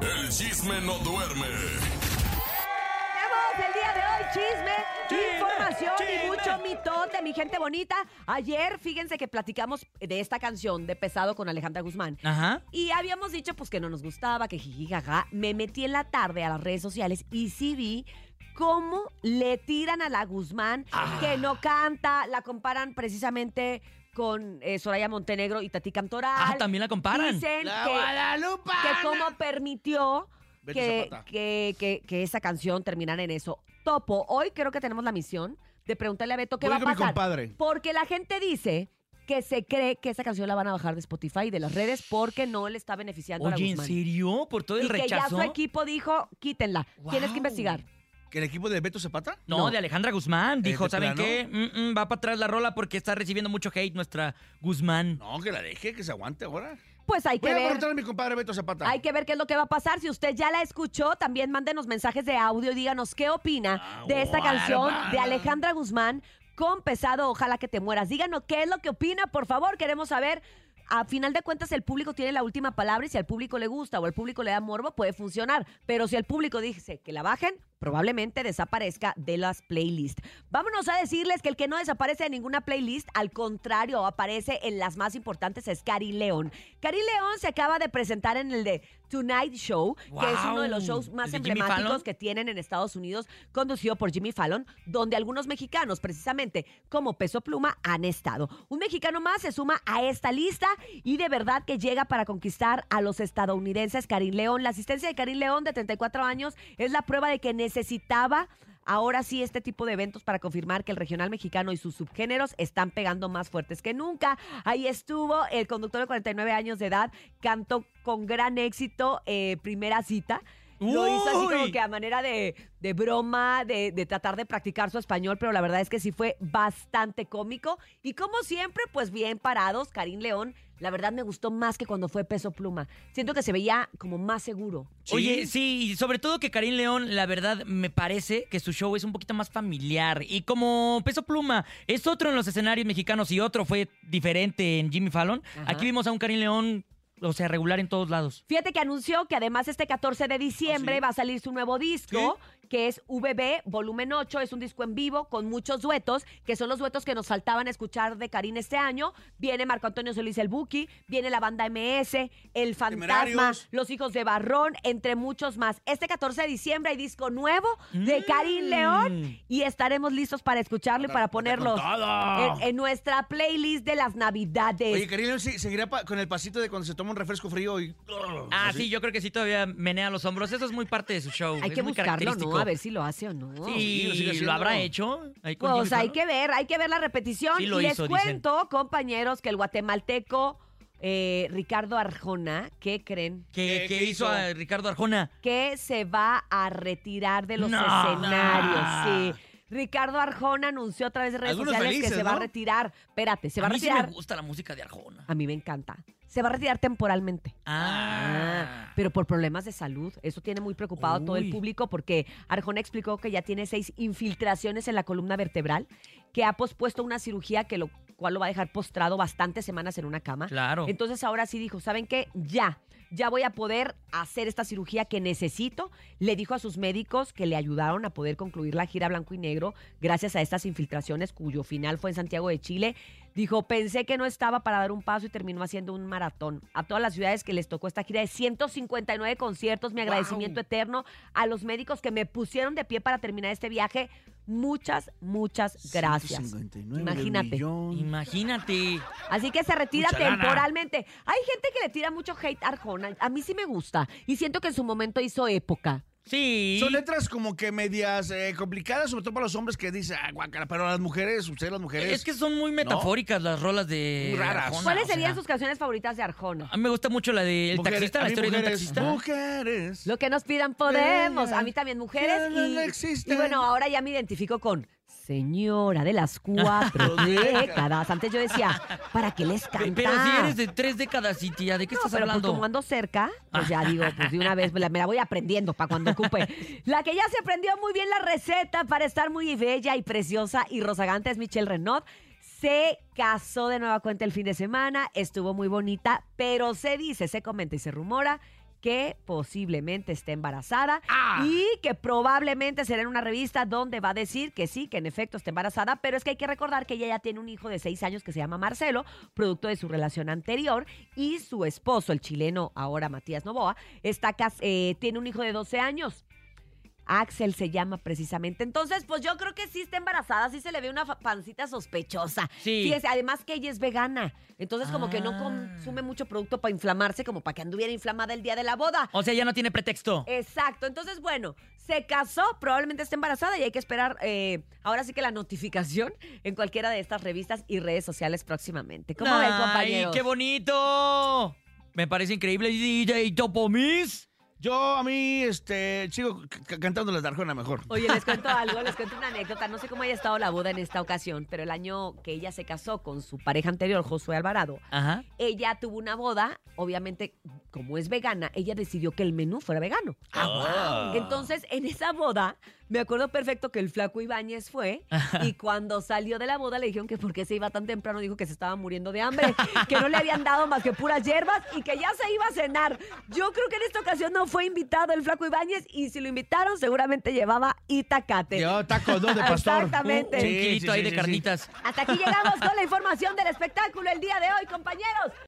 El chisme no duerme. Tenemos el día de hoy chisme, Chisme, información y chisme. mucho mitote, mi gente bonita. Ayer, fíjense que platicamos de esta canción de Pesado con Alejandra Guzmán. Ajá. Y habíamos dicho pues que no nos gustaba, que jiji, jaja. Me metí en la tarde a las redes sociales y sí vi cómo le tiran a la Guzmán, Ah. que no canta, la comparan precisamente con eh, Soraya Montenegro y Tati Cantoral. Ah, también la comparan. Dicen La que, que cómo permitió que, que, que, que esa canción terminara en eso. Topo, hoy creo que tenemos la misión de preguntarle a Beto qué Voy va a pasar. compadre. Porque la gente dice que se cree que esa canción la van a bajar de Spotify y de las redes porque no le está beneficiando a la Oye, ¿en Guzmán. serio? ¿Por todo el y que ya rechazo? su equipo dijo, quítenla. Tienes que investigar. ¿Que el equipo de Beto Zapata? No, No. de Alejandra Guzmán. Dijo, ¿de ¿saben plano? qué? Mm, mm, va para atrás la rola porque está recibiendo mucho hate nuestra Guzmán. No, que la deje, que se aguante ahora. Pues hay Voy que a ver. a mi compadre Beto Zapata. Hay que ver qué es lo que va a pasar. Si usted ya la escuchó, también mándenos mensajes de audio y díganos qué opina de esta canción de. Alejandra Guzmán con pesado Ojalá que te mueras. Díganos qué es lo que opina, por favor. Queremos saber. A final de cuentas, el público tiene la última palabra y si al público le gusta o al público le da morbo, puede funcionar. Pero si el público dice que la bajen, probablemente desaparezca de las playlists. Vámonos a decirles que el que no desaparece de ninguna playlist, al contrario, aparece en las más importantes, es Cari León. Cari León se acaba de presentar en el de Tonight Show, que es uno de los shows más ¿El de Jimmy emblemáticos que tienen en Estados Unidos, conducido por Jimmy Fallon, donde algunos mexicanos, precisamente como Peso Pluma, han estado. Un mexicano más se suma a esta lista y de verdad que llega para conquistar a los estadounidenses. Karim León, la asistencia de Karim León, de 34 años, es la prueba de que necesitaba ahora sí este tipo de eventos para confirmar que el regional mexicano y sus subgéneros están pegando más fuertes que nunca. Ahí estuvo el conductor de 49 años de edad, cantó con gran éxito eh, Primera Cita. Lo hizo así como que a manera de, de broma, de, de tratar de practicar su español, pero la verdad es que sí fue bastante cómico. Y como siempre, pues bien parados, Karim León, la verdad me gustó más que cuando fue Peso Pluma. Siento que se veía como más seguro. Oye, sí, y sobre todo que Karim León, la verdad, me parece que su show es un poquito más familiar. Y como Peso Pluma es otro en los escenarios mexicanos y otro fue diferente en Jimmy Fallon, Ajá. aquí vimos a un Karim León, o sea, regular en todos lados. Fíjate que anunció que además este 14 de diciembre ¿Ah, sí? va a salir su nuevo disco, que es VB Volumen 8. Es un disco en vivo con muchos duetos, que son los duetos que nos faltaban escuchar de Karim este año. Viene Marco Antonio Solís el Buki, viene la banda MS, El Fantasma, Temerarios. Los Hijos de Barrón, entre muchos más. Este 14 de diciembre hay disco nuevo de Mm. Karim León y estaremos listos para escucharlo y para ponerlos en, en nuestra playlist de las Navidades. Oye, Karim León sí- seguirá con el pasito de cuando se toma un refresco frío y... Ah, ¿Así? sí, yo creo que sí todavía menea los hombros. Eso es muy parte de su show. hay es que muy buscarlo, característico. ¿No? A ver si lo hace o no. Sí, lo Sí, lo habrá hecho. ahí con Pues Jimmy hay Fallon. que ver, hay que ver la repetición. Sí lo y les hizo, cuento, compañeros, que el guatemalteco eh, Ricardo Arjona, ¿qué creen? ¿Qué, ¿Qué- qué qué hizo hizo? a Ricardo Arjona? Que se va a retirar de los No. escenarios. Sí. Ricardo Arjona anunció a través de redes Algunos sociales que se va a retirar. Espérate, se va a a, mí sí retirar. me gusta la música de Arjona. A mí me encanta. Se va a retirar temporalmente. Ah. pero por problemas de salud. Eso tiene muy preocupado a todo el Uy. público porque Arjona explicó que ya tiene seis infiltraciones en la columna vertebral, que ha pospuesto una cirugía que lo cual lo va a dejar postrado bastantes semanas en una cama. Claro. Entonces ahora sí dijo, ¿saben qué? Ya, ya voy a poder hacer esta cirugía que necesito. Le dijo a sus médicos que le ayudaron a poder concluir la gira blanco y negro gracias a estas infiltraciones cuyo final fue en Santiago de Chile. Dijo, pensé que no estaba para dar un paso y terminó haciendo un maratón. A todas las ciudades que les tocó esta gira de 159 conciertos, mi agradecimiento eterno a los médicos que me pusieron de pie para terminar este viaje. Muchas, muchas gracias. 159 Imagínate. millón. Imagínate. Así que se retira Mucha lana. temporalmente. Hay gente que le tira mucho hate a Arjona. A mí sí me gusta. Y siento que en su momento hizo época. Sí. Son letras como que medias eh, complicadas, sobre todo para los hombres que dicen, ah, guácala, pero las mujeres, ustedes las mujeres... Es que son muy metafóricas las rolas de Muy raras. Arjona, ¿Cuáles o serían sea. sus canciones favoritas de Arjona? A mí me gusta mucho la de El mujeres- taxista, la historia de un mujeres, taxista. Mujeres. Lo que nos pidan podemos. A mí también mujeres. No Y, existen. y bueno, ahora ya me identifico con señora de las cuatro décadas. Antes yo decía, ¿para qué les Pe- canta? Pero si eres de tres décadas y tía, ¿de qué No, estás pero pues hablando? como ando cerca, pues ya digo, pues de una vez me la, me la voy aprendiendo para cuando ocupe. La que ya se aprendió muy bien la receta para estar muy bella y preciosa y rozagante es Michelle Renaud. Se casó de nueva cuenta el fin de semana, estuvo muy bonita, pero se dice, se comenta y se rumora que posiblemente esté embarazada Ah. y que probablemente será en una revista donde va a decir que sí, que en efecto está embarazada, pero es que hay que recordar que ella ya tiene un hijo de seis años que se llama Marcelo, producto de su relación anterior, y su esposo, el chileno ahora Matías Novoa, está eh, tiene un hijo de 12 años. Axel se llama precisamente. Entonces, pues yo creo que sí está embarazada, sí se le ve una pancita sospechosa. Sí. Fíjese, además que ella es vegana. Entonces, como que no Ah. consume mucho producto para inflamarse, como para que anduviera inflamada el día de la boda. O sea, ya no tiene pretexto. Exacto. Entonces, bueno, se casó, probablemente está embarazada y hay que esperar eh, ahora sí que la notificación en cualquiera de estas revistas y redes sociales próximamente. ¿Cómo ven, ¡Ay, compañeros? qué bonito! Me parece increíble. DJ Topomis. Yo a mí, este, sigo cantando la Darjona mejor. Oye, les cuento algo, les cuento una anécdota. No sé cómo haya estado la boda en esta ocasión, pero el año que ella se casó con su pareja anterior, Josué Alvarado, Ajá. ella tuvo una boda, obviamente, como es vegana, ella decidió que el menú fuera vegano. Ah, Entonces, en esa boda, me acuerdo perfecto que el flaco Ibáñez fue y cuando salió de la boda le dijeron que por qué se iba tan temprano, dijo que se estaba muriendo de hambre, que no le habían dado más que puras hierbas y que ya se iba a cenar. Yo creo que en esta ocasión no fue invitado el flaco Ibáñez y si lo invitaron seguramente llevaba itacate. Yo tacos, ¿no? De pastor. Exactamente. Un Sí, kilito sí, ahí sí, de carnitas. Hasta aquí llegamos con la información del espectáculo el día de hoy, compañeros.